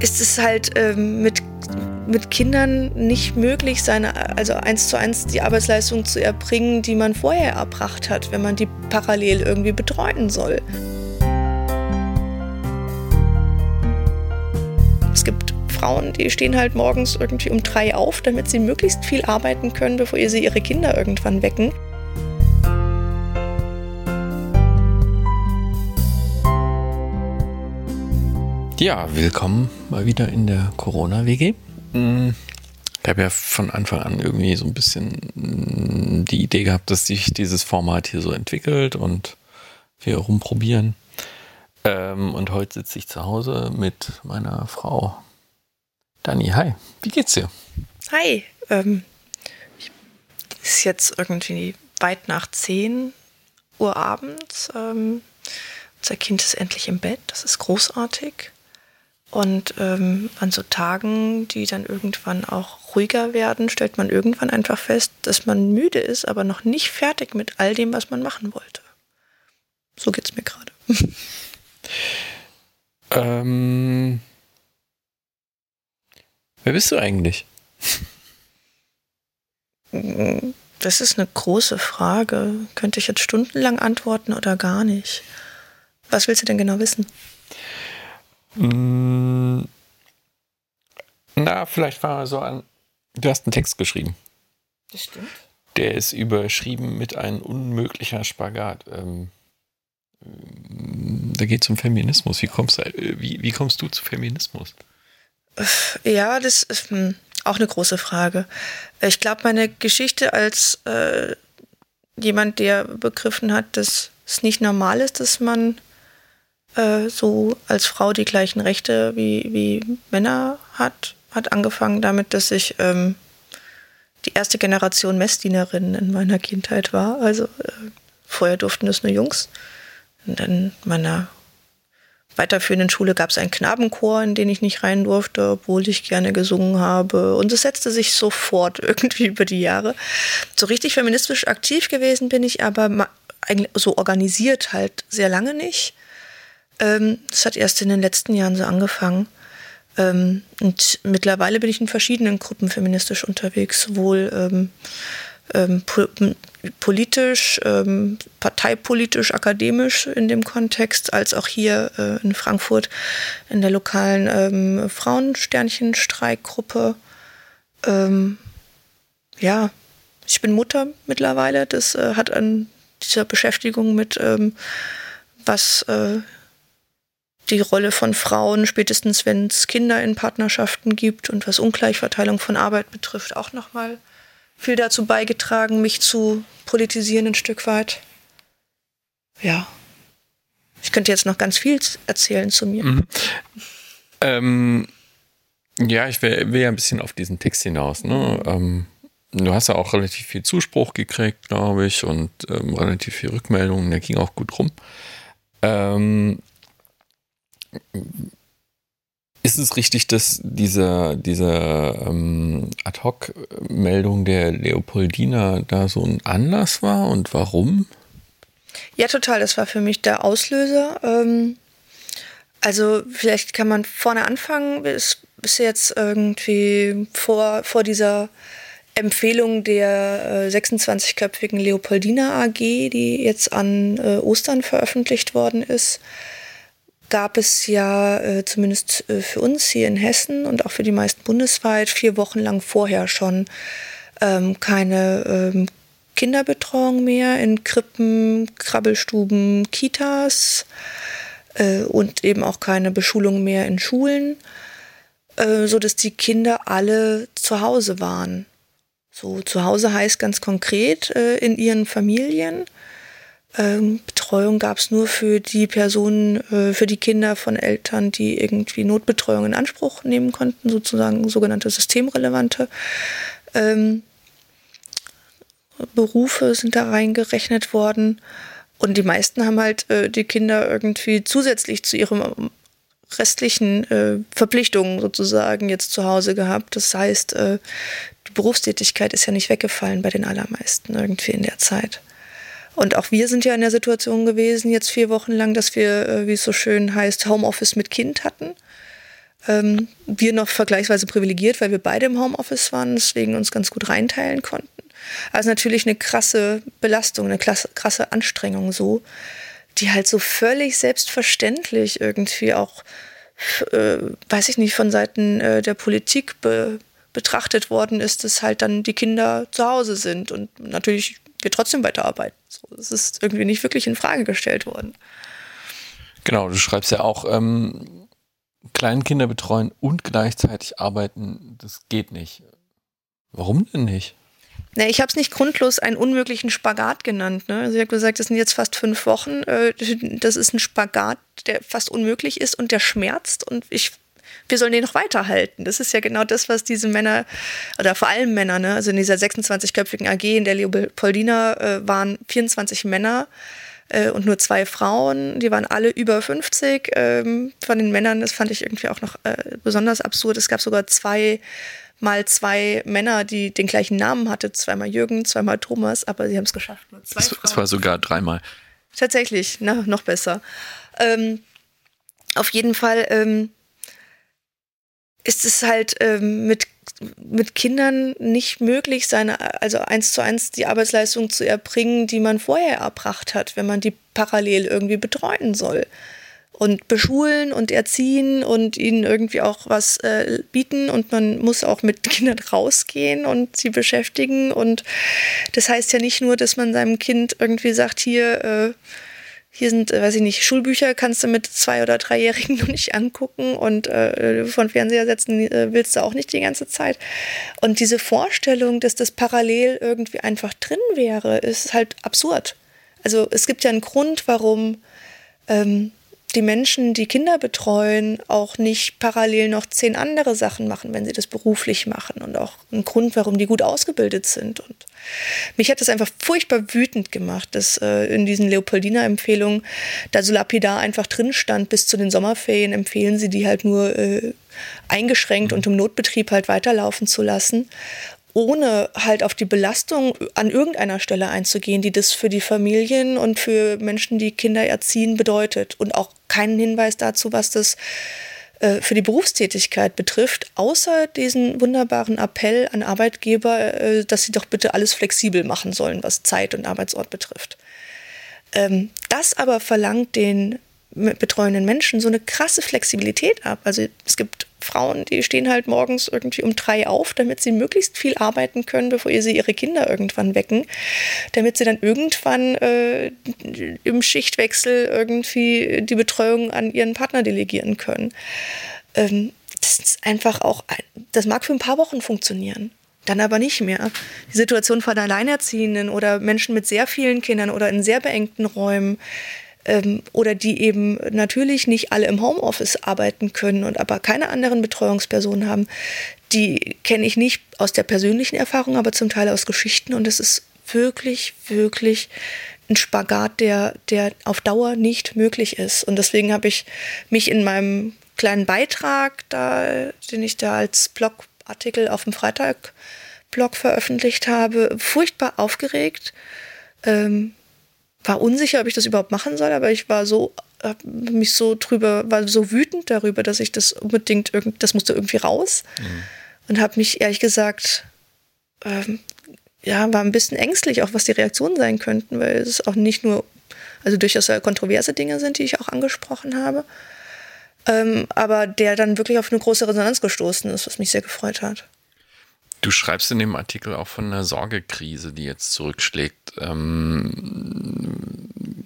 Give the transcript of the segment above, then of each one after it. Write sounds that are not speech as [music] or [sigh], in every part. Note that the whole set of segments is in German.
ist es halt ähm, mit, mit Kindern nicht möglich, seine, also eins zu eins die Arbeitsleistung zu erbringen, die man vorher erbracht hat, wenn man die parallel irgendwie betreuen soll. Es gibt Frauen, die stehen halt morgens irgendwie um drei auf, damit sie möglichst viel arbeiten können, bevor sie ihre Kinder irgendwann wecken. Ja, willkommen mal wieder in der Corona-WG. Mm, ich habe ja von Anfang an irgendwie so ein bisschen mm, die Idee gehabt, dass sich dieses Format hier so entwickelt und wir rumprobieren. Ähm, und heute sitze ich zu Hause mit meiner Frau Dani. Hi, wie geht's dir? Hi, ähm, es ist jetzt irgendwie weit nach 10 Uhr abends. Ähm, unser Kind ist endlich im Bett, das ist großartig. Und ähm, an so Tagen, die dann irgendwann auch ruhiger werden, stellt man irgendwann einfach fest, dass man müde ist, aber noch nicht fertig mit all dem, was man machen wollte. So geht's mir gerade. [laughs] ähm, wer bist du eigentlich? [laughs] Das ist eine große Frage. Könnte ich jetzt stundenlang antworten oder gar nicht? Was willst du denn genau wissen? Mm. Na, vielleicht fangen wir so an. Du hast einen Text geschrieben. Das stimmt. Der ist überschrieben mit ein unmöglicher Spagat. Ähm, da geht es um Feminismus. Wie kommst, du, wie, wie kommst du zu Feminismus? Ja, das ist hm, auch eine große Frage. Ich glaube, meine Geschichte als äh, jemand, der begriffen hat, dass es nicht normal ist, dass man äh, so als Frau die gleichen Rechte wie, wie Männer hat, hat angefangen damit, dass ich ähm, die erste Generation Messdienerin in meiner Kindheit war. Also äh, vorher durften das nur Jungs. Und in meiner weiterführenden Schule gab es einen Knabenchor, in den ich nicht rein durfte, obwohl ich gerne gesungen habe. Und es setzte sich sofort [laughs] irgendwie über die Jahre. So richtig feministisch aktiv gewesen bin ich aber so organisiert halt sehr lange nicht. Ähm, das hat erst in den letzten Jahren so angefangen. Ähm, und mittlerweile bin ich in verschiedenen Gruppen feministisch unterwegs, sowohl ähm, ähm, po politisch, ähm, parteipolitisch, akademisch in dem Kontext, als auch hier äh, in Frankfurt in der lokalen ähm, Frauensternchen-Streikgruppe. Ähm, ja, ich bin Mutter mittlerweile. Das äh, hat an dieser Beschäftigung mit was äh, die Rolle von Frauen, spätestens wenn es Kinder in Partnerschaften gibt und was Ungleichverteilung von Arbeit betrifft, auch nochmal viel dazu beigetragen, mich zu politisieren ein Stück weit. Ja. Ich könnte jetzt noch ganz viel erzählen zu mir. Mhm. Ähm, ja, ich will, will, ja ein bisschen auf diesen Text hinaus. Ne? Ähm, du hast ja auch relativ viel Zuspruch gekriegt, glaube ich, und ähm, relativ viel Rückmeldungen. Der ging auch gut rum. Ähm, ist es richtig, dass diese, diese ähm, Ad-Hoc-Meldung der Leopoldina da so ein Anlass war und warum? Ja, total. Das war für mich der Auslöser. Ähm, also vielleicht kann man vorne anfangen. Bis, bis jetzt irgendwie vor, vor dieser Empfehlung der äh, 26-köpfigen Leopoldina AG, die jetzt an äh, Ostern veröffentlicht worden ist, gab es ja äh, zumindest äh, für uns hier in Hessen und auch für die meisten bundesweit vier Wochen lang vorher schon ähm, keine ähm, Kinderbetreuung mehr in Krippen, Krabbelstuben, Kitas äh, und eben auch keine Beschulung mehr in Schulen, äh, so dass die Kinder alle zu Hause waren. So zu Hause heißt ganz konkret äh, in ihren Familien ähm, Betreuung gab es nur für die Personen, äh, für die Kinder von Eltern, die irgendwie Notbetreuung in Anspruch nehmen konnten, sozusagen sogenannte systemrelevante ähm, Berufe sind da reingerechnet worden. Und die meisten haben halt äh, die Kinder irgendwie zusätzlich zu ihren restlichen äh, Verpflichtungen sozusagen jetzt zu Hause gehabt. Das heißt, äh, die Berufstätigkeit ist ja nicht weggefallen bei den allermeisten irgendwie in der Zeit. Und auch wir sind ja in der Situation gewesen, jetzt vier Wochen lang, dass wir, äh, wie es so schön heißt, Homeoffice mit Kind hatten. Ähm, wir noch vergleichsweise privilegiert, weil wir beide im Homeoffice waren, deswegen uns ganz gut reinteilen konnten. Also natürlich eine krasse Belastung, eine krasse, Anstrengung so, die halt so völlig selbstverständlich irgendwie auch, äh, weiß ich nicht, von Seiten äh, der Politik be betrachtet worden ist, dass halt dann die Kinder zu Hause sind und natürlich wir trotzdem weiterarbeiten. So, das ist irgendwie nicht wirklich in Frage gestellt worden. Genau, du schreibst ja auch, ähm, Kleinkinder betreuen und gleichzeitig arbeiten, das geht nicht. Warum denn nicht? Ne, ich habe es nicht grundlos einen unmöglichen Spagat genannt. Ne? Also ich habe gesagt, das sind jetzt fast fünf Wochen. Äh, das ist ein Spagat, der fast unmöglich ist und der schmerzt. Und ich, wir sollen den noch weiterhalten. Das ist ja genau das, was diese Männer, oder vor allem Männer, ne? also in dieser 26-köpfigen AG in der Leopoldina äh, waren 24 Männer äh, und nur zwei Frauen. Die waren alle über 50. Ähm, von den Männern, das fand ich irgendwie auch noch äh, besonders absurd. Es gab sogar zwei mal zwei Männer, die den gleichen Namen hatten. Zweimal Jürgen, zweimal Thomas, aber sie haben es geschafft. Es, es war sogar dreimal. Tatsächlich, na, noch besser. Ähm, auf jeden Fall ähm, ist es halt ähm, mit, mit Kindern nicht möglich, seine, also eins zu eins die Arbeitsleistung zu erbringen, die man vorher erbracht hat, wenn man die parallel irgendwie betreuen soll. Und beschulen und erziehen und ihnen irgendwie auch was äh, bieten. Und man muss auch mit Kindern rausgehen und sie beschäftigen. Und das heißt ja nicht nur, dass man seinem Kind irgendwie sagt, hier, äh, hier sind, äh, weiß ich nicht, Schulbücher kannst du mit zwei- oder dreijährigen [laughs] noch nicht angucken und äh, von Fernseher setzen äh, willst du auch nicht die ganze Zeit. Und diese Vorstellung, dass das parallel irgendwie einfach drin wäre, ist halt absurd. Also es gibt ja einen Grund, warum ähm, die Menschen, die Kinder betreuen, auch nicht parallel noch zehn andere Sachen machen, wenn sie das beruflich machen und auch ein Grund, warum die gut ausgebildet sind. Und mich hat das einfach furchtbar wütend gemacht, dass äh, in diesen Leopoldina-Empfehlungen da so lapidar einfach drin stand, bis zu den Sommerferien empfehlen sie die halt nur äh, eingeschränkt und im Notbetrieb halt weiterlaufen zu lassen ohne halt auf die Belastung an irgendeiner Stelle einzugehen, die das für die Familien und für Menschen, die Kinder erziehen, bedeutet. Und auch keinen Hinweis dazu, was das äh, für die Berufstätigkeit betrifft, außer diesen wunderbaren Appell an Arbeitgeber, äh, dass sie doch bitte alles flexibel machen sollen, was Zeit und Arbeitsort betrifft. Ähm, das aber verlangt den betreuenden Menschen so eine krasse Flexibilität ab. Also es gibt Frauen, die stehen halt morgens irgendwie um drei auf, damit sie möglichst viel arbeiten können, bevor sie ihre Kinder irgendwann wecken, damit sie dann irgendwann äh, im Schichtwechsel irgendwie die Betreuung an ihren Partner delegieren können. Ähm, das ist einfach auch, das mag für ein paar Wochen funktionieren dann aber nicht mehr. Die Situation von Alleinerziehenden oder Menschen mit sehr vielen Kindern oder in sehr beengten Räumen, ähm, oder die eben natürlich nicht alle im Homeoffice arbeiten können und aber keine anderen Betreuungspersonen haben, die kenne ich nicht aus der persönlichen Erfahrung, aber zum Teil aus Geschichten und es ist wirklich, wirklich ein Spagat, der, der auf Dauer nicht möglich ist. Und deswegen habe ich mich in meinem kleinen Beitrag, da, den ich da als Blogartikel auf dem Freitag-Blog veröffentlicht habe, furchtbar aufgeregt. Ähm, war unsicher, ob ich das überhaupt machen soll, aber ich war so, hab mich so drüber, war so wütend darüber, dass ich das unbedingt, irgend, das musste irgendwie raus. Mhm. Und habe mich ehrlich gesagt, ähm, ja, war ein bisschen ängstlich, auch was die Reaktionen sein könnten, weil es auch nicht nur, also durchaus kontroverse Dinge sind, die ich auch angesprochen habe. Ähm, aber der dann wirklich auf eine große Resonanz gestoßen ist, was mich sehr gefreut hat. Du schreibst in dem Artikel auch von einer Sorgekrise, die jetzt zurückschlägt. Ähm,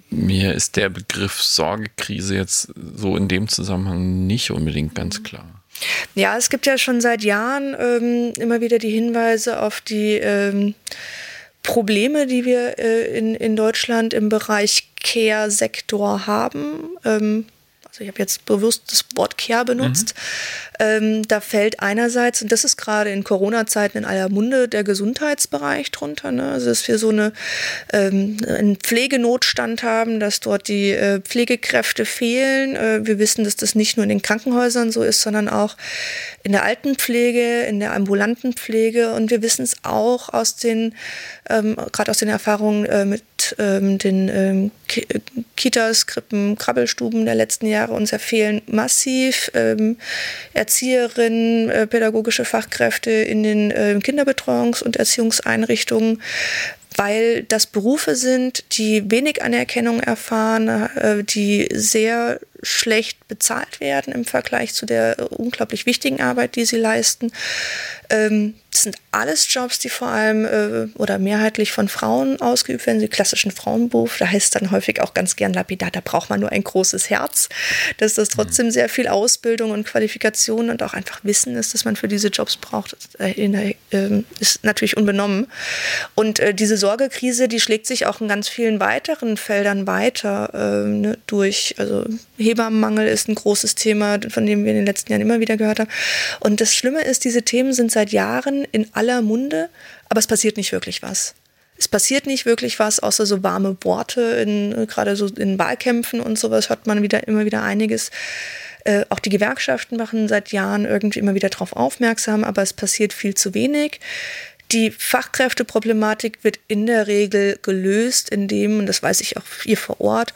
mir ist der Begriff Sorgekrise jetzt so in dem Zusammenhang nicht unbedingt ganz klar. Ja, es gibt ja schon seit Jahren ähm, immer wieder die Hinweise auf die ähm, Probleme, die wir äh, in, in Deutschland im Bereich Care-Sektor haben. Ähm, also ich habe jetzt bewusst das Wort Care benutzt. Mhm. Ähm, da fällt einerseits, und das ist gerade in Corona-Zeiten in aller Munde, der Gesundheitsbereich drunter. Ne? Also dass wir so eine, ähm, einen Pflegenotstand haben, dass dort die äh, Pflegekräfte fehlen. Äh, wir wissen, dass das nicht nur in den Krankenhäusern so ist, sondern auch in der Altenpflege, in der ambulanten Pflege. Und wir wissen es auch aus den, ähm, gerade aus den Erfahrungen äh, mit ähm, den ähm, Kitas, Krippen, Krabbelstuben der letzten Jahre Jahre. Uns fehlen massiv ähm, Erzieherinnen, äh, pädagogische Fachkräfte in den äh, Kinderbetreuungs- und Erziehungseinrichtungen weil das Berufe sind, die wenig Anerkennung erfahren, äh, die sehr schlecht bezahlt werden im Vergleich zu der unglaublich wichtigen Arbeit, die sie leisten. Ähm, das sind alles Jobs, die vor allem äh, oder mehrheitlich von Frauen ausgeübt werden, die klassischen Frauenberuf. Da heißt dann häufig auch ganz gern lapidar, da braucht man nur ein großes Herz. Dass das trotzdem sehr viel Ausbildung und Qualifikation und auch einfach Wissen ist, dass man für diese Jobs braucht, äh, ist natürlich unbenommen. Und äh, diese Sorgekrise, die schlägt sich auch in ganz vielen weiteren Feldern weiter ähm, ne, durch, also Hebammenmangel ist ein großes Thema, von dem wir in den letzten Jahren immer wieder gehört haben. Und das Schlimme ist, diese Themen sind seit Jahren in aller Munde, aber es passiert nicht wirklich was. Es passiert nicht wirklich was, außer so warme Worte, in, gerade so in Wahlkämpfen und sowas hört man wieder immer wieder einiges. Äh, auch die Gewerkschaften machen seit Jahren irgendwie immer wieder darauf aufmerksam, aber es passiert viel zu wenig. Die Fachkräfteproblematik wird in der Regel gelöst, indem, und das weiß ich auch hier vor Ort,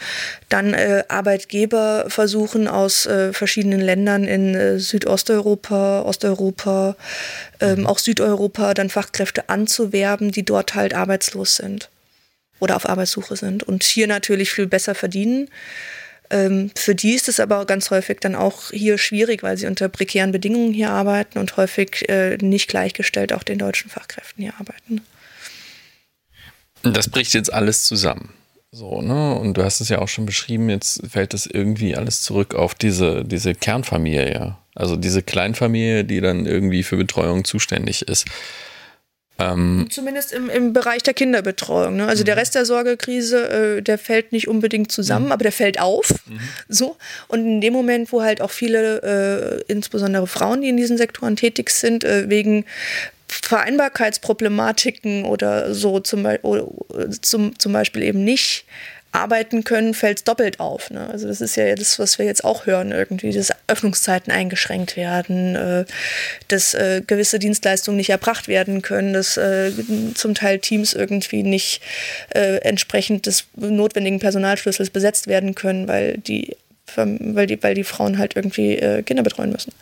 dann äh, Arbeitgeber versuchen aus äh, verschiedenen Ländern in äh, Südosteuropa, Osteuropa, ähm, mhm. auch Südeuropa dann Fachkräfte anzuwerben, die dort halt arbeitslos sind oder auf Arbeitssuche sind und hier natürlich viel besser verdienen. Ähm, für die ist es aber ganz häufig dann auch hier schwierig, weil sie unter prekären Bedingungen hier arbeiten und häufig äh, nicht gleichgestellt auch den deutschen Fachkräften hier arbeiten. Das bricht jetzt alles zusammen. So, ne? Und du hast es ja auch schon beschrieben, jetzt fällt das irgendwie alles zurück auf diese, diese Kernfamilie, also diese Kleinfamilie, die dann irgendwie für Betreuung zuständig ist. Ähm, Zumindest im, im Bereich der Kinderbetreuung. Ne? Also der mhm. Rest der Sorgekrise, äh, der fällt nicht unbedingt zusammen, mhm. aber der fällt auf. Mhm. So. Und in dem Moment, wo halt auch viele, äh, insbesondere Frauen, die in diesen Sektoren tätig sind, äh, wegen Vereinbarkeitsproblematiken oder so zum, oder, zum, zum Beispiel eben nicht arbeiten können, fällt es doppelt auf. Ne? Also das ist ja das, was wir jetzt auch hören, irgendwie, dass Öffnungszeiten eingeschränkt werden, äh, dass äh, gewisse Dienstleistungen nicht erbracht werden können, dass äh, zum Teil Teams irgendwie nicht äh, entsprechend des notwendigen Personalschlüssels besetzt werden können, weil die, weil die, weil die Frauen halt irgendwie äh, Kinder betreuen müssen.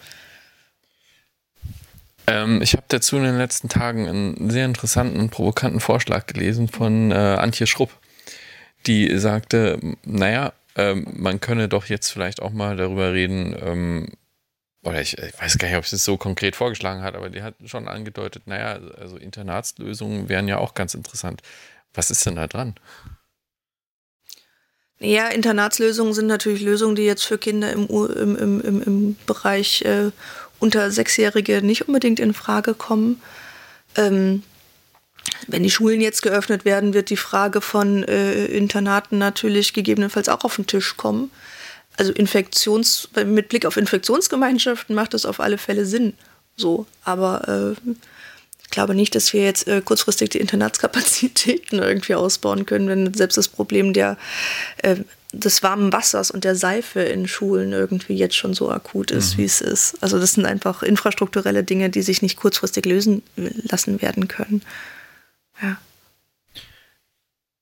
Ähm, ich habe dazu in den letzten Tagen einen sehr interessanten und provokanten Vorschlag gelesen von äh, Antje Schrupp die sagte, naja, ähm, man könne doch jetzt vielleicht auch mal darüber reden, ähm, oder ich, ich, weiß gar nicht, ob sie es so konkret vorgeschlagen hat, aber die hat schon angedeutet, naja, also Internatslösungen wären ja auch ganz interessant. Was ist denn da dran? Ja, Internatslösungen sind natürlich Lösungen, die jetzt für Kinder im, im, im, im Bereich äh, unter Sechsjährige nicht unbedingt in Frage kommen. Ähm, wenn die Schulen jetzt geöffnet werden, wird die Frage von äh, Internaten natürlich gegebenenfalls auch auf den Tisch kommen. Also Infektions, mit Blick auf Infektionsgemeinschaften macht das auf alle Fälle Sinn. So, aber äh, ich glaube nicht, dass wir jetzt äh, kurzfristig die Internatskapazitäten [laughs] irgendwie ausbauen können, wenn selbst das Problem der äh, des warmen Wassers und der Seife in Schulen irgendwie jetzt schon so akut ist, mhm. wie es ist. Also das sind einfach infrastrukturelle Dinge, die sich nicht kurzfristig lösen lassen werden können. Ja.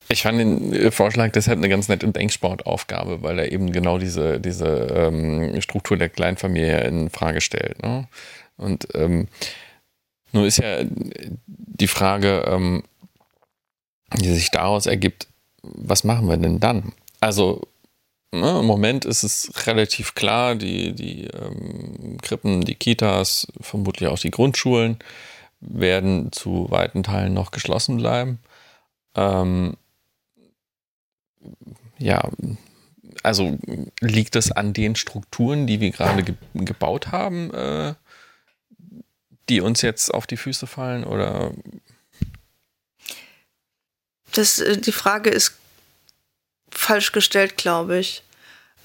Ich fand den äh, Vorschlag deshalb eine ganz nette Denksportaufgabe, weil er eben genau diese, diese ähm, Struktur der Kleinfamilie in Frage stellt. Ne? Und ähm, nur ist ja die Frage, ähm, die sich daraus ergibt, was machen wir denn dann? Also ne, im Moment ist es relativ klar, die, die ähm, Krippen, die Kitas, vermutlich auch die Grundschulen, werden zu weiten Teilen noch geschlossen bleiben. Ähm, ja, also liegt es an den Strukturen, die wir gerade ge gebaut haben, äh, die uns jetzt auf die Füße fallen oder? Das, äh, die Frage ist falsch gestellt, glaube ich.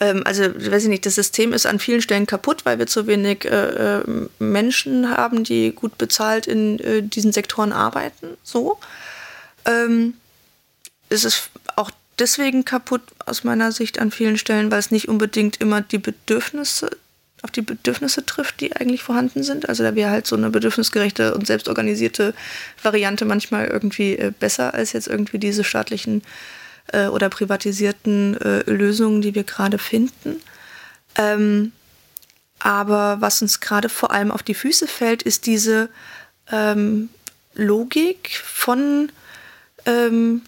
Ähm, also, weiß ich nicht, das System ist an vielen Stellen kaputt, weil wir zu wenig äh, äh, Menschen haben, die gut bezahlt in äh, diesen Sektoren arbeiten. So. Ähm, es ist auch deswegen kaputt aus meiner Sicht an vielen Stellen, weil es nicht unbedingt immer die Bedürfnisse auf die Bedürfnisse trifft, die eigentlich vorhanden sind. Also da wäre halt so eine bedürfnisgerechte und selbstorganisierte Variante manchmal irgendwie äh, besser als jetzt irgendwie diese staatlichen äh, oder privatisierten äh, Lösungen, die wir gerade finden. Ähm, aber was uns gerade vor allem auf die Füße fällt, ist diese ähm, Logik von ähm,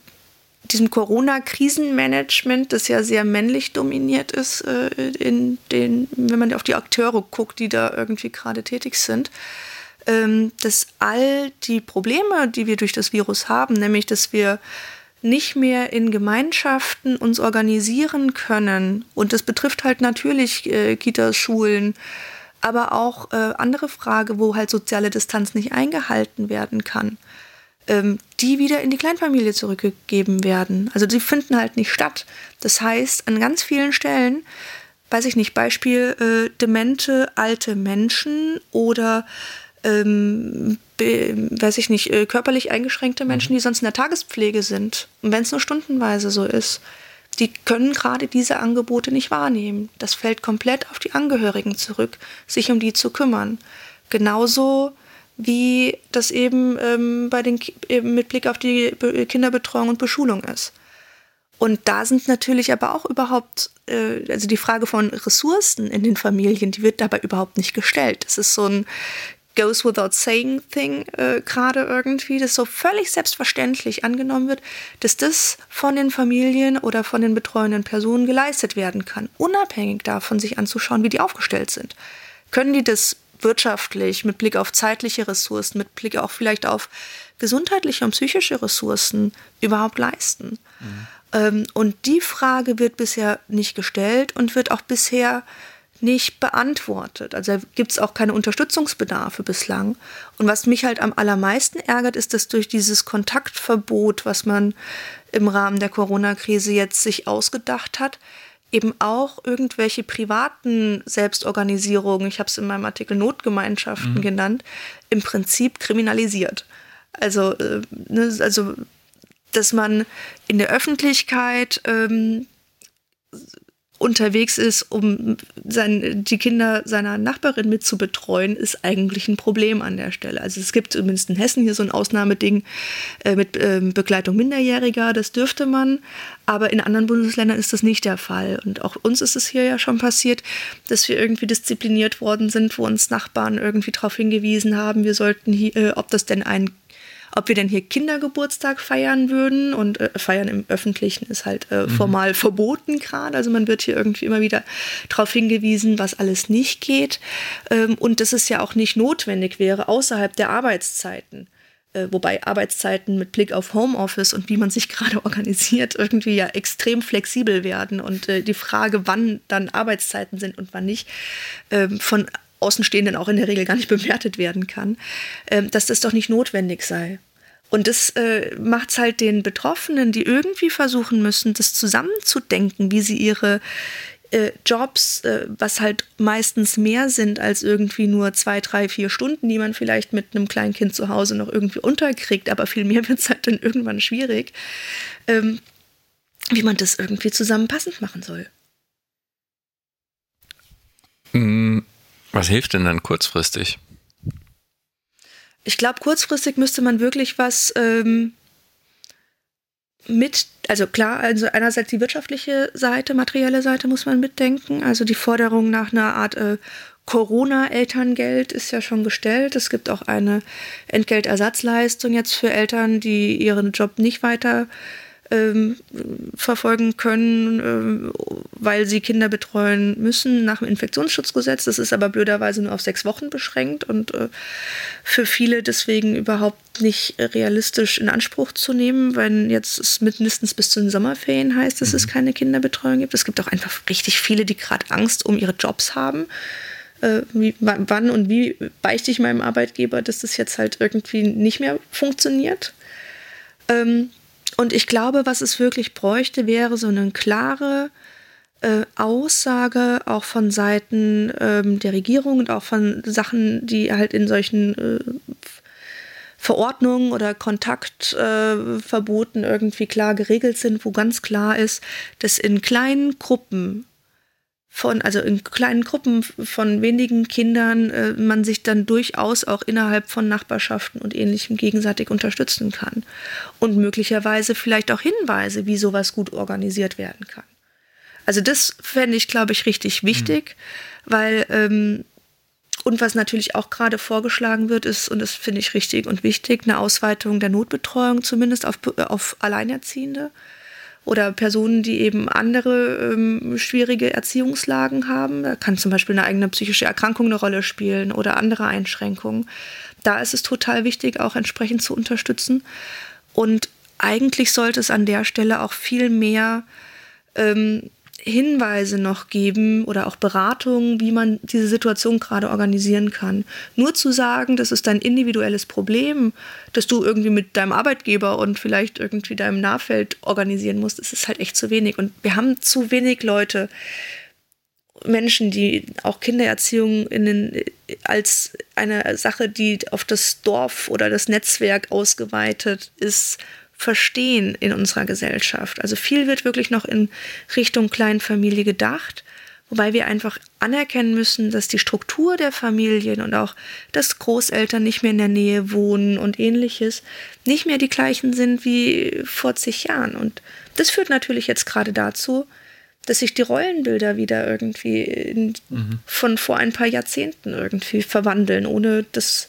diesem Corona-Krisenmanagement, das ja sehr männlich dominiert ist, äh, in den, wenn man auf die Akteure guckt, die da irgendwie gerade tätig sind, ähm, dass all die Probleme, die wir durch das Virus haben, nämlich dass wir nicht mehr in Gemeinschaften uns organisieren können, und das betrifft halt natürlich äh, Kitas, Schulen, aber auch äh, andere Frage, wo halt soziale Distanz nicht eingehalten werden kann ähm, die wieder in die Kleinfamilie zurückgegeben werden. Also die finden halt nicht statt. Das heißt, an ganz vielen Stellen, weiß ich nicht, Beispiel äh, demente alte Menschen oder ähm, weiß ich nicht, äh, körperlich eingeschränkte Menschen, mhm. die sonst in der Tagespflege sind. Und wenn es nur stundenweise so ist, die können gerade diese Angebote nicht wahrnehmen. Das fällt komplett auf die Angehörigen zurück, sich um die zu kümmern. Genauso wie das eben ähm, bei den, eben mit Blick auf die Kinderbetreuung und Beschulung ist. Und da sind natürlich aber auch überhaupt, äh, also die Frage von Ressourcen in den Familien, die wird dabei überhaupt nicht gestellt. Das ist so ein Goes Without Saying Thing äh, gerade irgendwie, das so völlig selbstverständlich angenommen wird, dass das von den Familien oder von den betreuenden Personen geleistet werden kann, unabhängig davon sich anzuschauen, wie die aufgestellt sind. Können die das wirtschaftlich, mit Blick auf zeitliche Ressourcen, mit Blick auch vielleicht auf gesundheitliche und psychische Ressourcen überhaupt leisten? Mhm. Ähm, und die Frage wird bisher nicht gestellt und wird auch bisher nicht beantwortet. Also gibt es auch keine Unterstützungsbedarfe bislang. Und was mich halt am allermeisten ärgert, ist, dass durch dieses Kontaktverbot, was man im Rahmen der Corona-Krise jetzt sich ausgedacht hat, eben auch irgendwelche privaten Selbstorganisierungen, ich habe es in meinem Artikel Notgemeinschaften mhm. genannt, im Prinzip kriminalisiert. Also, äh, ne, also dass man in der Öffentlichkeit ähm, unterwegs ist, um sein, die Kinder seiner Nachbarin mit zu betreuen, ist eigentlich ein Problem an der Stelle. Also es gibt zumindest in Hessen hier so ein Ausnahmeding äh, mit äh, Begleitung Minderjähriger, das dürfte man, aber in anderen Bundesländern ist das nicht der Fall. Und auch uns ist es hier ja schon passiert, dass wir irgendwie diszipliniert worden sind, wo uns Nachbarn irgendwie darauf hingewiesen haben, wir sollten hier, äh, ob das denn ein ob wir denn hier Kindergeburtstag feiern würden. Und äh, feiern im Öffentlichen ist halt äh, mhm. formal verboten gerade. Also man wird hier irgendwie immer wieder darauf hingewiesen, was alles nicht geht. Ähm, und dass es ja auch nicht notwendig wäre, außerhalb der Arbeitszeiten. Äh, wobei Arbeitszeiten mit Blick auf Homeoffice und wie man sich [laughs] gerade organisiert, irgendwie ja extrem flexibel werden. Und äh, die Frage, wann dann Arbeitszeiten sind und wann nicht, ähm, von Außenstehenden auch in der Regel gar nicht [laughs] bewertet werden kann, ähm, dass das doch nicht notwendig sei. Und das äh, macht es halt den Betroffenen, die irgendwie versuchen müssen, das zusammenzudenken, wie sie ihre äh, Jobs, äh, was halt meistens mehr sind als irgendwie nur zwei, drei, vier Stunden, die man vielleicht mit einem kleinen Kind zu Hause noch irgendwie unterkriegt, aber viel mehr [laughs] wird es halt dann irgendwann schwierig, ähm, wie man das irgendwie zusammenpassend machen soll. Mm, was hilft denn dann kurzfristig? Ich glaube, kurzfristig müsste man wirklich was ähm, mit, also klar, also einerseits die wirtschaftliche Seite, materielle Seite muss man mitdenken. Also die Forderung nach einer Art äh, Corona-Elterngeld ist ja schon gestellt. Es gibt auch eine Entgeltersatzleistung jetzt für Eltern, die ihren Job nicht weiter ähm, verfolgen können, äh, weil sie Kinder betreuen müssen nach dem Infektionsschutzgesetz. Das ist aber blöderweise nur auf sechs Wochen beschränkt und äh, für viele deswegen überhaupt nicht realistisch in Anspruch zu nehmen, wenn jetzt es mindestens bis zu den Sommerferien heißt, dass mhm. es keine Kinderbetreuung gibt. Es gibt auch einfach richtig viele, die gerade Angst um ihre Jobs haben. Äh, wie, wann und wie beichte ich meinem Arbeitgeber, dass das jetzt halt irgendwie nicht mehr funktioniert? Ähm, und ich glaube, was es wirklich bräuchte, wäre so eine klare äh, Aussage auch von Seiten ähm, der Regierung und auch von Sachen, die halt in solchen äh, Verordnungen oder Kontaktverboten äh, irgendwie klar geregelt sind, wo ganz klar ist, dass in kleinen Gruppen von, also in kleinen Gruppen von wenigen Kindern äh, man sich dann durchaus auch innerhalb von Nachbarschaften und ähnlichem gegenseitig unterstützen kann. Und möglicherweise vielleicht auch Hinweise, wie sowas gut organisiert werden kann. Also das fände ich, glaube ich, richtig wichtig, mhm. weil ähm, und was natürlich auch gerade vorgeschlagen wird, ist, und das finde ich richtig und wichtig, eine Ausweitung der Notbetreuung, zumindest auf, auf Alleinerziehende oder Personen, die eben andere ähm, schwierige Erziehungslagen haben. Da kann zum Beispiel eine eigene psychische Erkrankung eine Rolle spielen oder andere Einschränkungen. Da ist es total wichtig, auch entsprechend zu unterstützen. Und eigentlich sollte es an der Stelle auch viel mehr ähm, Hinweise noch geben oder auch Beratungen, wie man diese Situation gerade organisieren kann. Nur zu sagen, das ist dein individuelles Problem, das du irgendwie mit deinem Arbeitgeber und vielleicht irgendwie deinem Nahfeld organisieren musst, das ist halt echt zu wenig. Und wir haben zu wenig Leute, Menschen, die auch Kindererziehung in den, als eine Sache, die auf das Dorf oder das Netzwerk ausgeweitet ist, verstehen in unserer Gesellschaft. Also viel wird wirklich noch in Richtung Kleinfamilie gedacht, wobei wir einfach anerkennen müssen, dass die Struktur der Familien und auch, dass Großeltern nicht mehr in der Nähe wohnen und ähnliches, nicht mehr die gleichen sind wie vor zig Jahren. Und das führt natürlich jetzt gerade dazu, dass sich die Rollenbilder wieder irgendwie in, mhm. von vor ein paar Jahrzehnten irgendwie verwandeln, ohne dass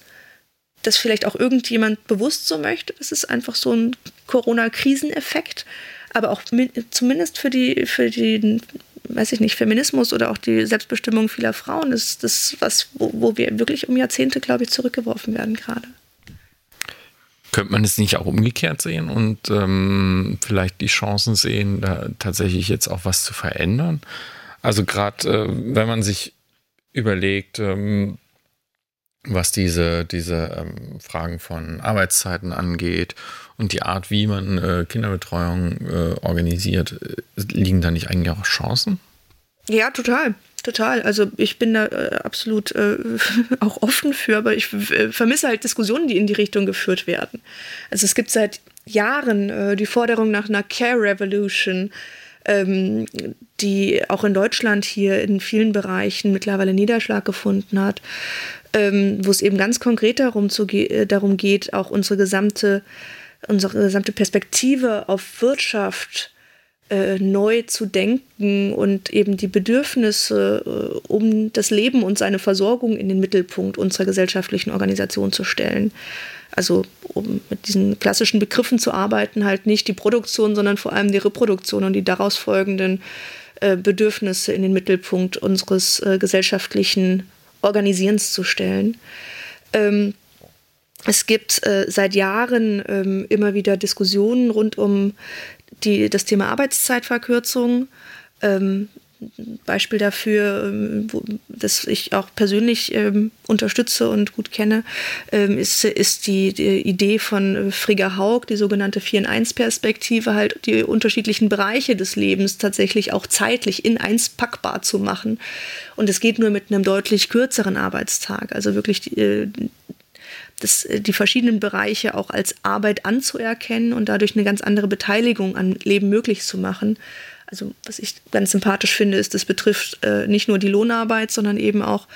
das vielleicht auch irgendjemand bewusst so möchte. Das ist einfach so ein Corona-Kriseneffekt. Aber auch zumindest für die, für den, weiß ich nicht, Feminismus oder auch die Selbstbestimmung vieler Frauen ist das was, wo, wo wir wirklich um Jahrzehnte, glaube ich, zurückgeworfen werden gerade. Könnte man es nicht auch umgekehrt sehen und ähm, vielleicht die Chancen sehen, da tatsächlich jetzt auch was zu verändern? Also gerade äh, wenn man sich überlegt, ähm, was diese, diese ähm, Fragen von Arbeitszeiten angeht und die Art, wie man äh, Kinderbetreuung äh, organisiert, äh, liegen da nicht eigentlich auch Chancen? Ja, total. Total. Also ich bin da äh, absolut äh, [laughs] auch offen für, aber ich äh, vermisse halt Diskussionen, die in die Richtung geführt werden. Also es gibt seit Jahren die Forderung nach einer Care Revolution, ähm, die auch in Deutschland hier in vielen Bereichen mittlerweile Niederschlag gefunden hat ähm, wo es eben ganz konkret darum, zu ge äh, darum geht, auch unsere gesamte, unsere gesamte Perspektive auf Wirtschaft äh, neu zu denken und eben die Bedürfnisse äh, um das Leben und seine Versorgung in den Mittelpunkt unserer gesellschaftlichen Organisation zu stellen. Also um mit diesen klassischen Begriffen zu arbeiten, halt nicht die Produktion, sondern vor allem die Reproduktion und die daraus folgenden äh, Bedürfnisse in den Mittelpunkt unseres äh, gesellschaftlichen Organisierens zu stellen. Ähm, es gibt äh, seit Jahren ähm, immer wieder Diskussionen rund um die, das Thema Arbeitszeitverkürzung. Ähm, Beispiel dafür, ähm, das ich auch persönlich ähm, unterstütze und gut kenne, ähm, ist, ist die, die, Idee von Frigga Haug, die sogenannte 4-in-1-Perspektive, halt die unterschiedlichen Bereiche des Lebens tatsächlich auch zeitlich in eins packbar zu machen. Und es geht nur mit einem deutlich kürzeren Arbeitstag. Also wirklich die, äh, das, die verschiedenen Bereiche auch als Arbeit anzuerkennen und dadurch eine ganz andere Beteiligung an Leben möglich zu machen also was ich ganz sympathisch finde, ist, das betrifft äh, nicht nur die Lohnarbeit, sondern eben auch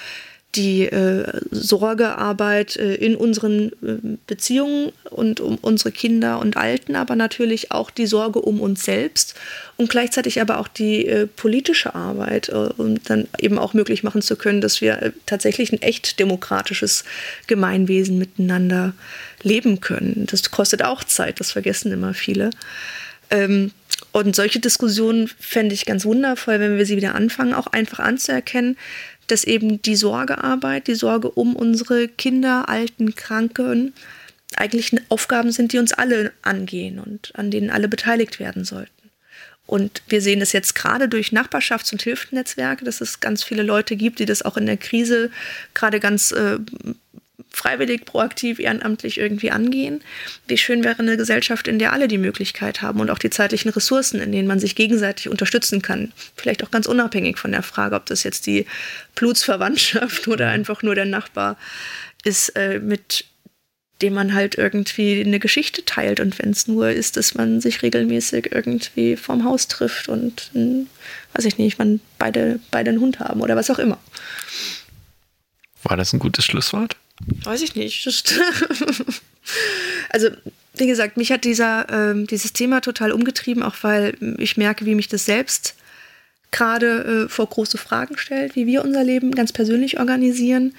die äh, Sorgearbeit äh, in unseren äh, Beziehungen und um unsere Kinder und Alten, aber natürlich auch die Sorge um uns selbst und gleichzeitig aber auch die äh, politische Arbeit, äh, um dann eben auch möglich machen zu können, dass wir äh, tatsächlich ein echt demokratisches Gemeinwesen miteinander leben können. Das kostet auch Zeit, das vergessen immer viele. Ähm, und solche Diskussionen fände ich ganz wundervoll, wenn wir sie wieder anfangen, auch einfach anzuerkennen, dass eben die Sorgearbeit, die Sorge um unsere Kinder, Alten, Kranken eigentlich Aufgaben sind, die uns alle angehen und an denen alle beteiligt werden sollten. Und wir sehen das jetzt gerade durch Nachbarschafts- und Hilfsnetzwerke, dass es ganz viele Leute gibt, die das auch in der Krise gerade ganz äh, freiwillig, proaktiv, ehrenamtlich irgendwie angehen. Wie schön wäre eine Gesellschaft, in der alle die Möglichkeit haben und auch die zeitlichen Ressourcen, in denen man sich gegenseitig unterstützen kann. Vielleicht auch ganz unabhängig von der Frage, ob das jetzt die Blutsverwandtschaft [laughs] oder einfach nur der Nachbar ist, äh, mit dem man halt irgendwie eine Geschichte teilt. Und wenn es nur ist, dass man sich regelmäßig irgendwie vorm Haus trifft und, weiß ich nicht, man beide, beide einen Hund haben oder was auch immer. War das ein gutes Schlusswort? Weiß ich nicht. [laughs] also, wie gesagt, mich hat dieser, ähm, dieses Thema total umgetrieben, auch weil ich merke, wie mich das selbst gerade äh, vor große Fragen stellt, wie wir unser Leben ganz persönlich organisieren,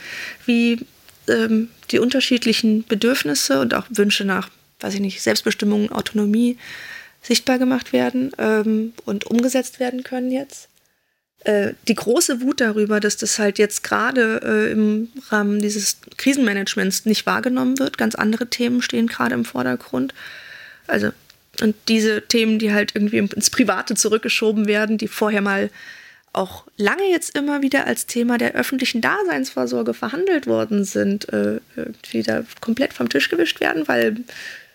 wie ähm, die unterschiedlichen Bedürfnisse und auch Wünsche nach, weiß ich nicht, Selbstbestimmung, Autonomie sichtbar gemacht werden ähm, und umgesetzt werden können jetzt. Äh, die große Wut darüber, dass das halt jetzt gerade äh, im Rahmen dieses Krisenmanagements nicht wahrgenommen wird. Ganz andere Themen stehen gerade im Vordergrund. Also, und diese Themen, die halt irgendwie ins Private zurückgeschoben werden, die vorher mal auch lange jetzt immer wieder als Thema der öffentlichen Daseinsvorsorge verhandelt worden sind, äh, irgendwie da komplett vom Tisch gewischt werden, weil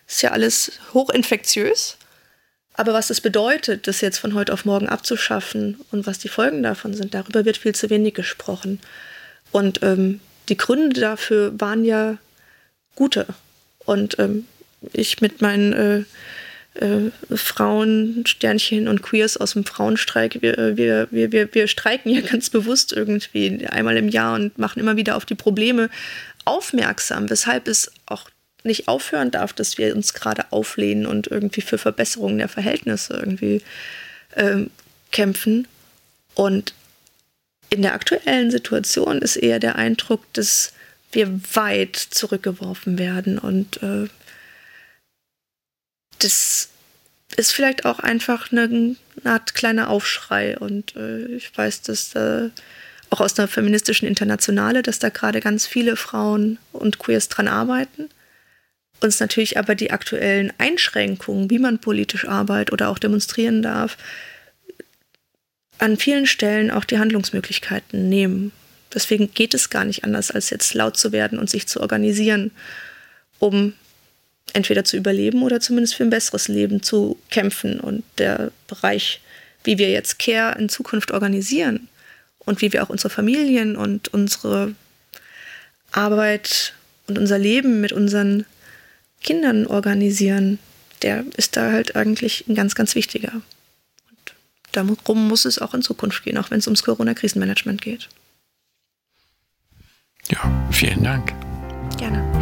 es ja alles hochinfektiös. Aber was es bedeutet, das jetzt von heute auf morgen abzuschaffen und was die Folgen davon sind, darüber wird viel zu wenig gesprochen. Und ähm, die Gründe dafür waren ja gute. Und ähm, ich mit meinen äh, äh, Frauen, Sternchen und Queers aus dem Frauenstreik, wir, wir, wir, wir, wir streiken ja [laughs] ganz bewusst irgendwie einmal im Jahr und machen immer wieder auf die Probleme aufmerksam, weshalb es auch nicht aufhören darf, dass wir uns gerade auflehnen und irgendwie für Verbesserungen der Verhältnisse irgendwie ähm, kämpfen. Und in der aktuellen Situation ist eher der Eindruck, dass wir weit zurückgeworfen werden und äh, das ist vielleicht auch einfach eine, eine Art kleiner Aufschrei und äh, ich weiß, dass äh, auch aus einer feministischen Internationale, dass da gerade ganz viele Frauen und Queers dran arbeiten uns natürlich aber die aktuellen Einschränkungen, wie man politisch arbeitet oder auch demonstrieren darf, an vielen Stellen auch die Handlungsmöglichkeiten nehmen. Deswegen geht es gar nicht anders, als jetzt laut zu werden und sich zu organisieren, um entweder zu überleben oder zumindest für ein besseres Leben zu kämpfen. Und der Bereich, wie wir jetzt Care in Zukunft organisieren und wie wir auch unsere Familien und unsere Arbeit und unser Leben mit unseren Kindern organisieren, der ist da halt eigentlich ein ganz, ganz wichtiger. Und darum muss es auch in Zukunft gehen, auch wenn es ums Corona-Krisenmanagement geht. Ja, vielen Dank. Gerne.